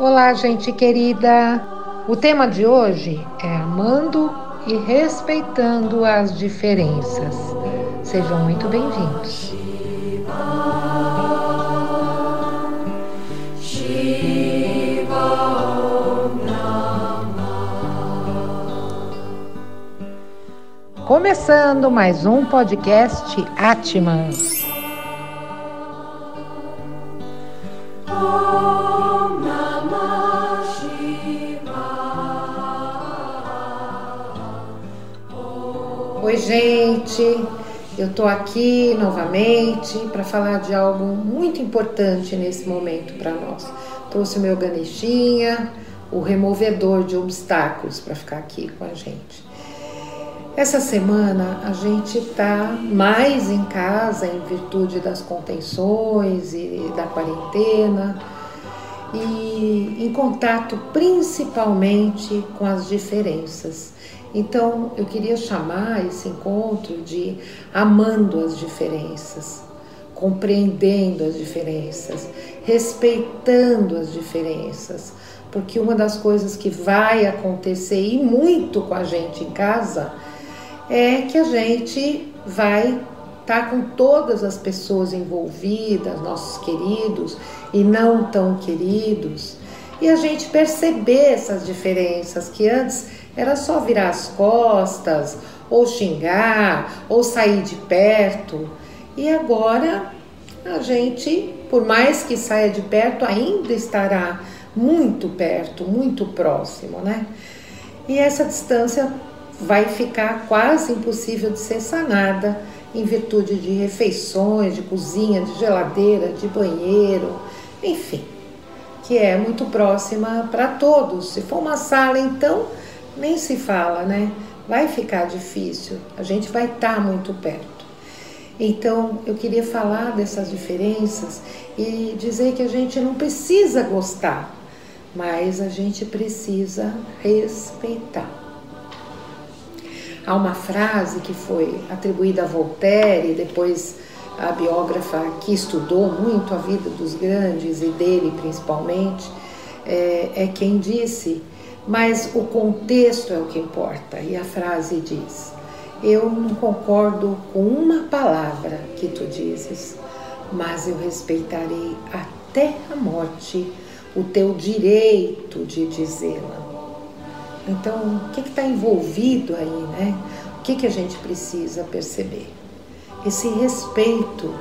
Olá, gente querida! O tema de hoje é amando e respeitando as diferenças. Sejam muito bem-vindos. Começando mais um podcast Atman. Gente. Eu tô aqui novamente para falar de algo muito importante nesse momento para nós. Trouxe o meu ganeshinha, o removedor de obstáculos para ficar aqui com a gente. Essa semana a gente está mais em casa em virtude das contenções e da quarentena e em contato principalmente com as diferenças. Então eu queria chamar esse encontro de amando as diferenças, compreendendo as diferenças, respeitando as diferenças, porque uma das coisas que vai acontecer e muito com a gente em casa é que a gente vai com todas as pessoas envolvidas, nossos queridos e não tão queridos, e a gente perceber essas diferenças que antes era só virar as costas, ou xingar, ou sair de perto. E agora a gente, por mais que saia de perto, ainda estará muito perto, muito próximo, né? E essa distância vai ficar quase impossível de ser sanada em virtude de refeições, de cozinha, de geladeira, de banheiro, enfim, que é muito próxima para todos. Se for uma sala, então, nem se fala, né? Vai ficar difícil, a gente vai estar tá muito perto. Então, eu queria falar dessas diferenças e dizer que a gente não precisa gostar, mas a gente precisa respeitar. Há uma frase que foi atribuída a Voltaire, depois a biógrafa que estudou muito a vida dos grandes e dele principalmente, é, é quem disse mas o contexto é o que importa. E a frase diz: Eu não concordo com uma palavra que tu dizes, mas eu respeitarei até a morte o teu direito de dizê-la. Então, o que está envolvido aí, né? O que, que a gente precisa perceber? Esse respeito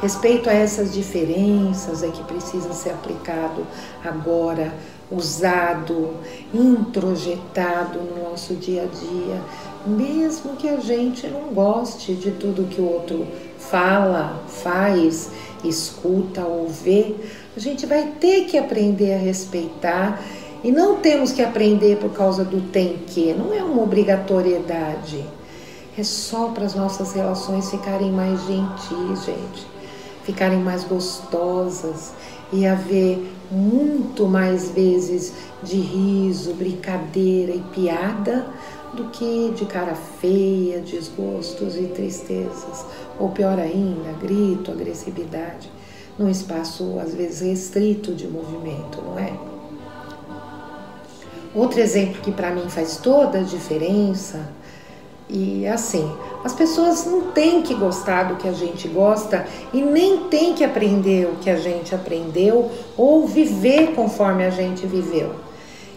Respeito a essas diferenças é que precisa ser aplicado agora, usado, introjetado no nosso dia a dia, mesmo que a gente não goste de tudo que o outro fala, faz, escuta ou vê, a gente vai ter que aprender a respeitar e não temos que aprender por causa do tem que, não é uma obrigatoriedade. É só para as nossas relações ficarem mais gentis, gente ficarem mais gostosas e haver muito mais vezes de riso, brincadeira e piada do que de cara feia, desgostos e tristezas, ou pior ainda, grito, agressividade, num espaço às vezes restrito de movimento, não é? Outro exemplo que para mim faz toda a diferença e assim, as pessoas não têm que gostar do que a gente gosta e nem têm que aprender o que a gente aprendeu ou viver conforme a gente viveu.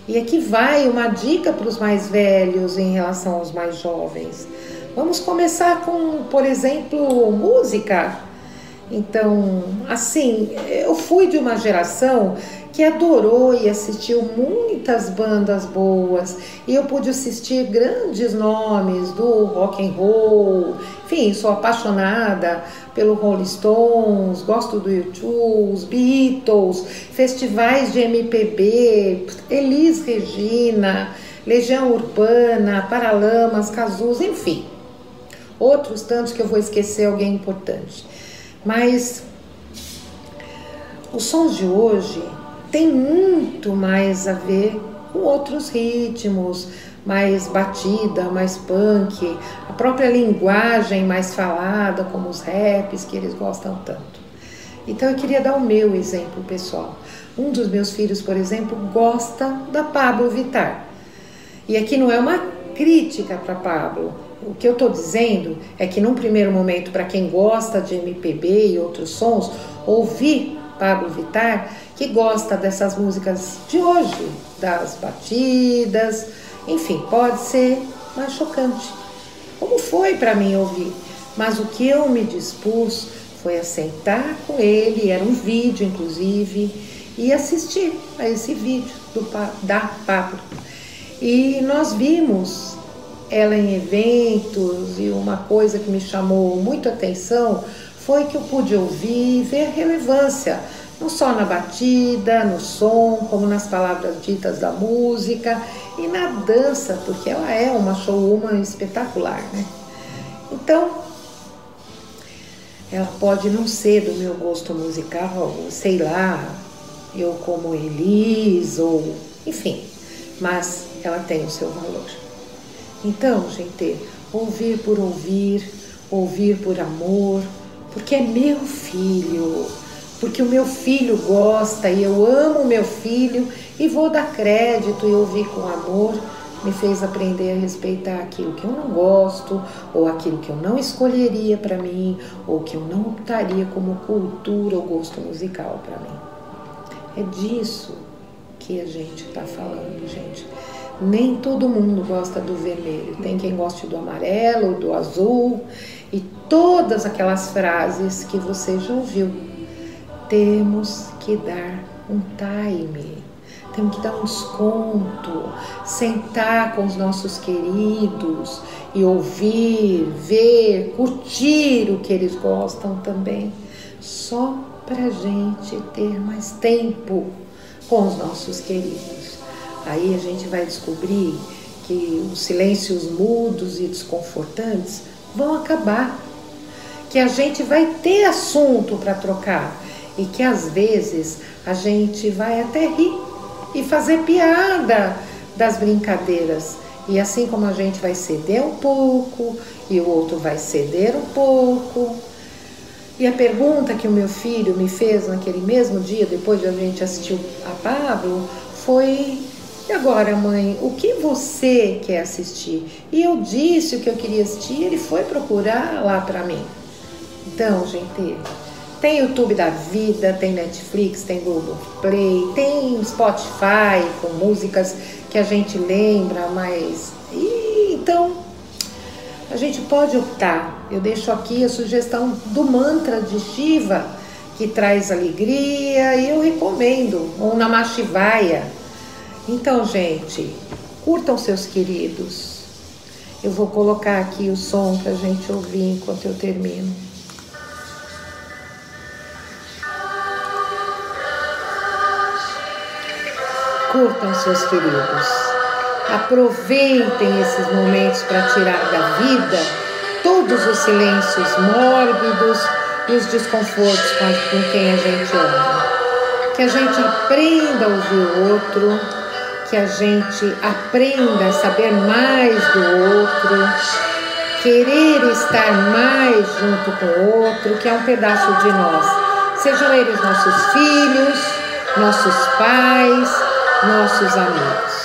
E aqui vai uma dica para os mais velhos em relação aos mais jovens. Vamos começar com, por exemplo, música. Então, assim, eu fui de uma geração que adorou e assistiu muitas bandas boas e eu pude assistir grandes nomes do rock and roll. Enfim, sou apaixonada pelo Rolling Stones, gosto do YouTube, Beatles, festivais de MPB, Elis Regina, Legião Urbana, Paralamas, Cazus, enfim. Outros tantos que eu vou esquecer alguém importante. Mas os sons de hoje tem muito mais a ver com outros ritmos, mais batida, mais punk, a própria linguagem mais falada, como os raps que eles gostam tanto. Então eu queria dar o meu exemplo pessoal. Um dos meus filhos, por exemplo, gosta da Pablo Vittar. E aqui não é uma crítica para Pablo. O que eu estou dizendo é que num primeiro momento, para quem gosta de MPB e outros sons, ouvir Pablo Vittar, que gosta dessas músicas de hoje, das batidas, enfim, pode ser mais chocante. Como foi para mim ouvir? Mas o que eu me dispus foi a sentar com ele, era um vídeo inclusive, e assistir a esse vídeo do, da Pablo. E nós vimos ela em eventos e uma coisa que me chamou muito atenção foi que eu pude ouvir e ver a relevância, não só na batida, no som, como nas palavras ditas da música e na dança, porque ela é uma showwoman espetacular, né? Então, ela pode não ser do meu gosto musical, sei lá, eu como Elis, ou enfim, mas ela tem o seu valor. Então, gente, ouvir por ouvir, ouvir por amor, porque é meu filho, porque o meu filho gosta e eu amo o meu filho e vou dar crédito e ouvir com amor, me fez aprender a respeitar aquilo que eu não gosto, ou aquilo que eu não escolheria para mim, ou que eu não optaria como cultura ou gosto musical para mim. É disso que a gente está falando, gente. Nem todo mundo gosta do vermelho. Tem quem goste do amarelo, do azul e todas aquelas frases que você já ouviu. Temos que dar um time, temos que dar um desconto, sentar com os nossos queridos e ouvir, ver, curtir o que eles gostam também, só para gente ter mais tempo com os nossos queridos. Aí a gente vai descobrir que os silêncios mudos e desconfortantes vão acabar, que a gente vai ter assunto para trocar e que às vezes a gente vai até rir e fazer piada das brincadeiras. E assim como a gente vai ceder um pouco e o outro vai ceder um pouco. E a pergunta que o meu filho me fez naquele mesmo dia, depois de a gente assistir a Pablo, foi e agora, mãe, o que você quer assistir? E eu disse o que eu queria assistir, ele foi procurar lá para mim. Então, gente, tem YouTube da vida, tem Netflix, tem Google Play, tem Spotify com músicas que a gente lembra, mas e, então a gente pode optar. Eu deixo aqui a sugestão do mantra de Shiva que traz alegria e eu recomendo, ou Namah Shivaya então, gente, curtam seus queridos. Eu vou colocar aqui o som para a gente ouvir enquanto eu termino. Curtam seus queridos. Aproveitem esses momentos para tirar da vida todos os silêncios mórbidos e os desconfortos com quem a gente ama. Que a gente aprenda a ouvir o outro que a gente aprenda a saber mais do outro, querer estar mais junto com o outro, que é um pedaço de nós. Sejam eles nossos filhos, nossos pais, nossos amigos.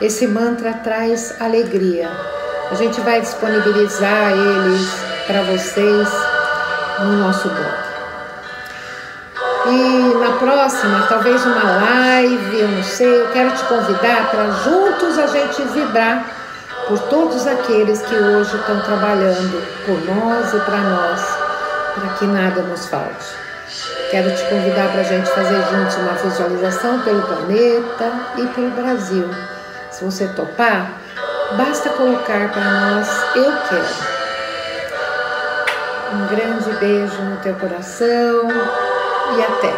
Esse mantra traz alegria. A gente vai disponibilizar eles para vocês no nosso blog. E na próxima, talvez uma live, eu não sei, eu quero te convidar para juntos a gente vibrar por todos aqueles que hoje estão trabalhando por nós e para nós, para que nada nos falte. Quero te convidar para a gente fazer juntos uma visualização pelo planeta e pelo Brasil se você topar, basta colocar para nós eu quero. Um grande beijo no teu coração e até.